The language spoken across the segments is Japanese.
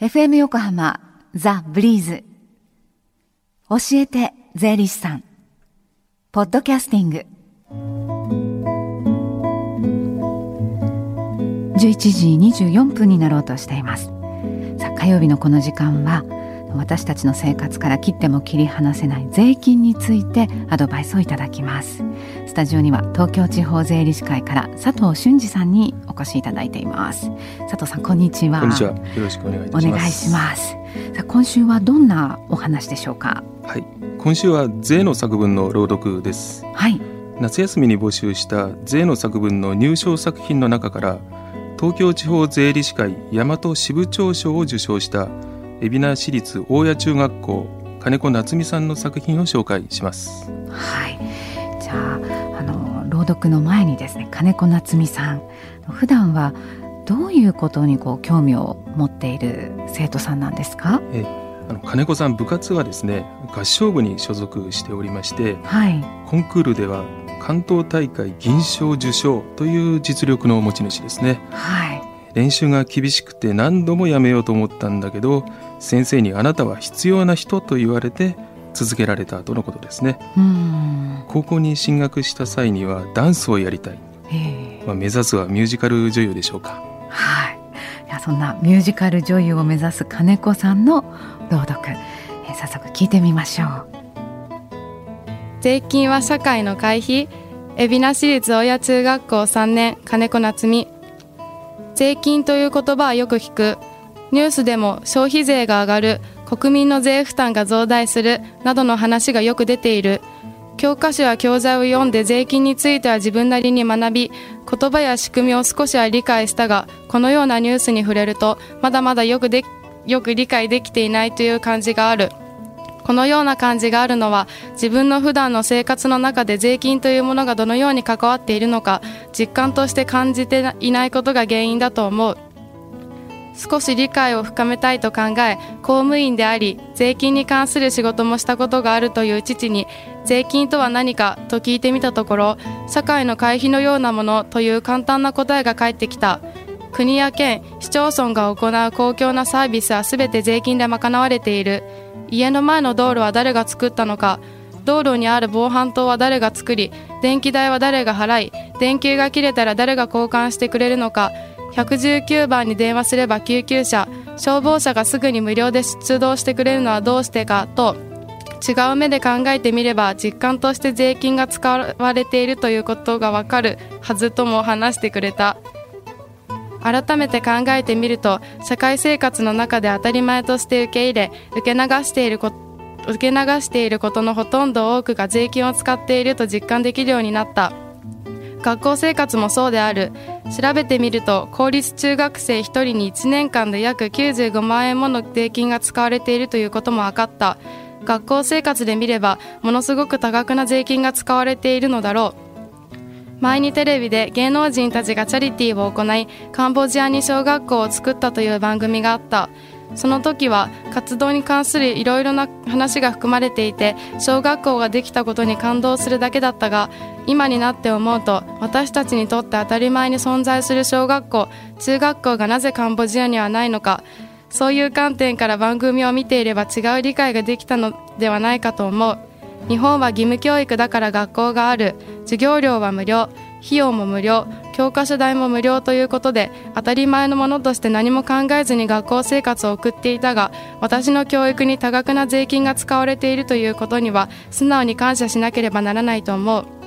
FM 横浜ザ・ブリーズ。教えて税理士さん。ポッドキャスティング。11時24分になろうとしています。さあ火曜日のこの時間は私たちの生活から切っても切り離せない税金についてアドバイスをいただきます。スタジオには東京地方税理士会から佐藤俊二さんにお越しいただいています。佐藤さんこんにちは。こんにちは。よろしくお願いします。お願いします。さあ今週はどんなお話でしょうか？はい。今週は税の作文の朗読です。はい。夏休みに募集した税の作文の入賞作品の中から東京地方税理士会大和支部長賞を受賞した海老名市立大谷中学校金子夏美さんの作品を紹介します。はい。じゃああの朗読の前にですね金子夏美さん。普段はどういうことにこう興味を持っている生徒さんなんですか？え。あの金子さん部活はですね合唱部に所属しておりましてはい。コンクールでは関東大会銀賞受賞という実力の持ち主ですね。はい練習が厳しくて何度もやめようと思ったんだけど先生にあなたは必要な人と言われて続けられたとのことですね。うん。高校に進学した際にはダンスをやりたい、ええ。まあ、目指すはミュージカル女優でしょうか。はい。いやそんなミュージカル女優を目指す金子さんの朗読、えー早速聞いてみましょう。税金は社会の会費海老名市立親中学校3年金子夏美税金という言葉はよく聞く。ニュースでも消費税が上がる。国民の税負担が増大するなどの話がよく出ている。教科書や教材を読んで税金については自分なりに学び言葉や仕組みを少しは理解したがこのようなニュースに触れるとまだまだよくでよく理解できていないという感じがある。このような感じがあるのは自分の普段の生活の中で税金というものがどのように関わっているのか実感として感じていないことが原因だと思う。少し理解を深めたいと考え公務員であり税金に関する仕事もしたことがあるという父に税金とは何かと聞いてみたところ社会の会費のようなものという簡単な答えが返ってきた。国や県市町村が行う公共なサービスは全て税金で賄われている。家の前の道路は誰が作ったのか。道路にある防犯灯は誰が作り電気代は誰が払い電球が切れたら誰が交換してくれるのか。119番に電話すれば救急車消防車がすぐに無料で出動してくれるのはどうしてかと違う目で考えてみれば実感として税金が使われているということがわかるはずとも話してくれた。改めて考えてみると社会生活の中で当たり前として受け入れ受け流していること受け流していることのほとんど多くが税金を使っていると実感できるようになった。学校生活もそうである。調べてみると公立中学生1人に1年間で約95万円もの税金が使われているということも分かった。学校生活で見ればものすごく多額な税金が使われているのだろう。前にテレビで芸能人たちがチャリティーを行いカンボジアに小学校を作ったという番組があった。その時は活動に関するいろいろな話が含まれていて小学校ができたことに感動するだけだったが今になって思うと私たちにとって当たり前に存在する小学校中学校がなぜカンボジアにはないのかそういう観点から番組を見ていれば違う理解ができたのではないかと思う。日本は義務教育だから学校がある。授業料は無料。費用も無料。教科書代も無料ということで当たり前のものとして何も考えずに学校生活を送っていたが私の教育に多額な税金が使われているということには素直に感謝しなければならないと思う。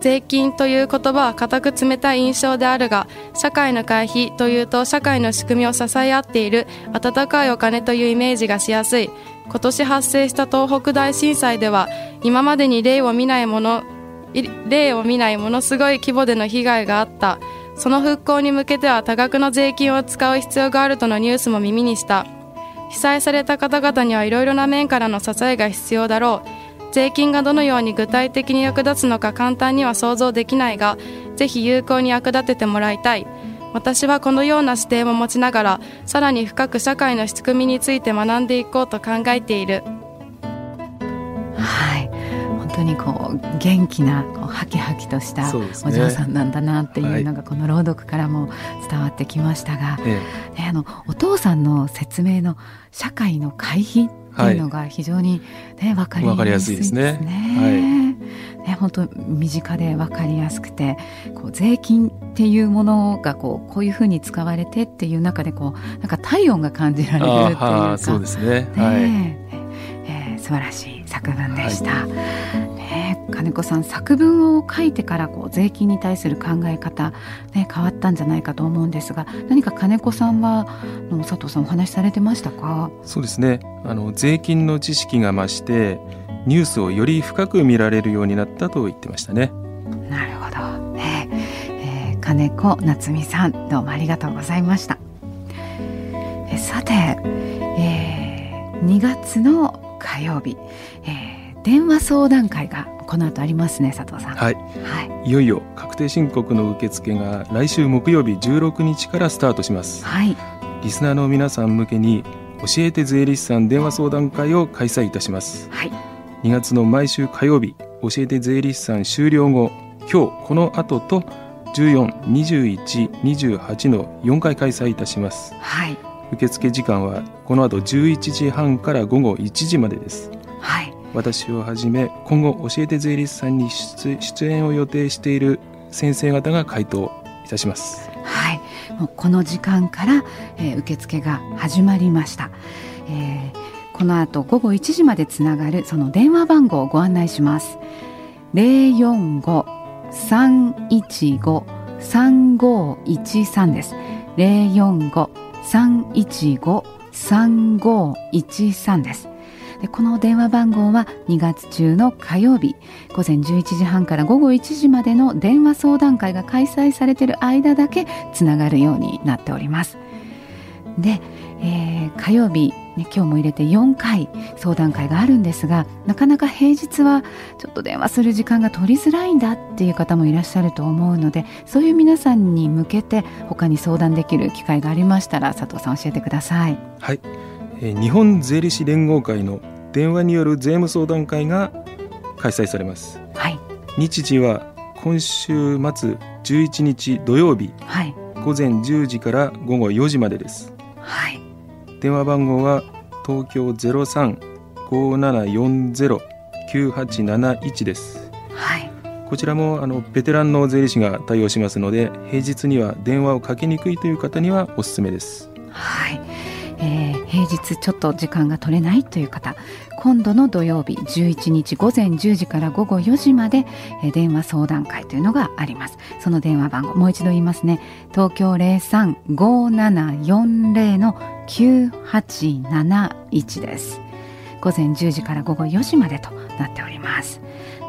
税金という言葉は固く冷たい印象であるが社会の会費というと社会の仕組みを支え合っている温かいお金というイメージがしやすい。今年発生した東北大震災では今までに例を見ないもの例を見ないものすごい規模での被害があった。その復興に向けては多額の税金を使う必要があるとのニュースも耳にした。被災された方々にはいろいろな面からの支えが必要だろう。税金がどのように具体的に役立つのか簡単には想像できないがぜひ有効に役立ててもらいたい。私はこのような視点を持ちながらさらに深く社会の仕組みについて学んでいこうと考えている。はい。本当当にこう元気なこうハキハキとしたお嬢さんなんだなっていうのがこの朗読からも伝わってきましたが、ね、あのお父さんの説明の社会の回避っていうのが非常にね、分かりやすいですね。すね。はい。ね、本当身近で分かりやすくてこう税金っていうものがこうこういうふうに使われてっていう中でこうなんか体温が感じられるっていうか。そうですね。ね、はい。えー、素晴らしい作文でした。はい。ね、金子さん作文を書いてからこう税金に対する考え方、ね、変わったんじゃないかと思うんですが何か金子さんはの佐藤さんお話しされてましたか？そうですね。あの税金の知識が増してニュースをより深く見られるようになったと言ってましたね。なるほど、ね。えー、金子夏美さんどうもありがとうございました。えさて、えー、2月の火曜日、えー電話相談会がこの後ありますね佐藤さん。はい、はい、いよいよ確定申告の受付が来週木曜日16日からスタートします。はい。リスナーの皆さん向けに教えて税理士さん電話相談会を開催いたします。はい。2月の毎週火曜日教えて税理士さん終了後今日この後と142128の4回開催いたします。はい。受付時間はこの後11時半から午後1時までです。はい私をはじめ今後教えて税理士さんに出演を予定している先生方が回答いたします。はい。もうこの時間から、えー、受付が始まりました、えー、この後午後1時までつながるその電話番号をご案内します。045-315-3513です。045-315-3513です。でこの電話番号は2月中の火曜日午前11時半から午後1時までの電話相談会が開催されている間だけつながるようになっておりますで、えー、火曜日、ね、今日も入れて4回相談会があるんですがなかなか平日はちょっと電話する時間が取りづらいんだっていう方もいらっしゃると思うのでそういう皆さんに向けて他に相談できる機会がありましたら佐藤さん教えてください。はい日本税理士連合会の電話による税務相談会が開催されます、はい、日時は今週末11日土曜日、はい、午前10時から午後4時までです、はい、電話番号は東京0357409871です、はい、こちらもあのベテランの税理士が対応しますので平日には電話をかけにくいという方にはおすすめです日ちょっと時間が取れないという方今度の土曜日11日午前10時から午後4時まで、電話相談会というのがあります。その電話番号もう一度言いますね。東京035740の9871です。午前10時から午後4時までとなっております。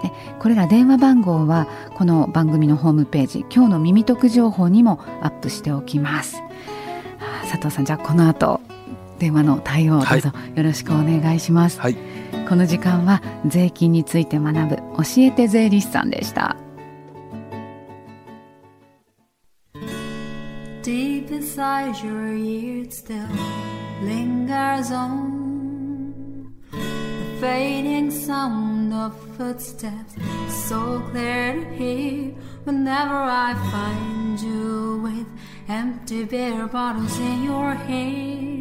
でこれら電話番号はこの番組のホームページ今日の耳得情報にもアップしておきます。佐藤さんじゃあこの後電話の対応どうぞよろしくお願いします、はい、この時間は税金について学ぶ教えて税理士さんでした Deep inside your ear still lingers on the fading sound of footsteps so clear to hear whenever I find you with empty beer bottles in your hand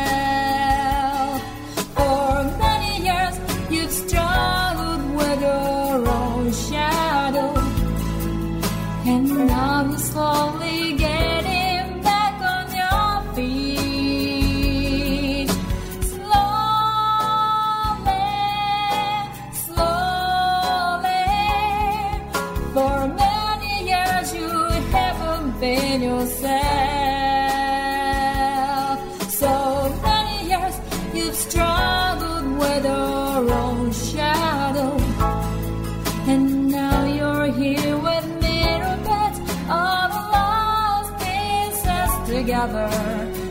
together.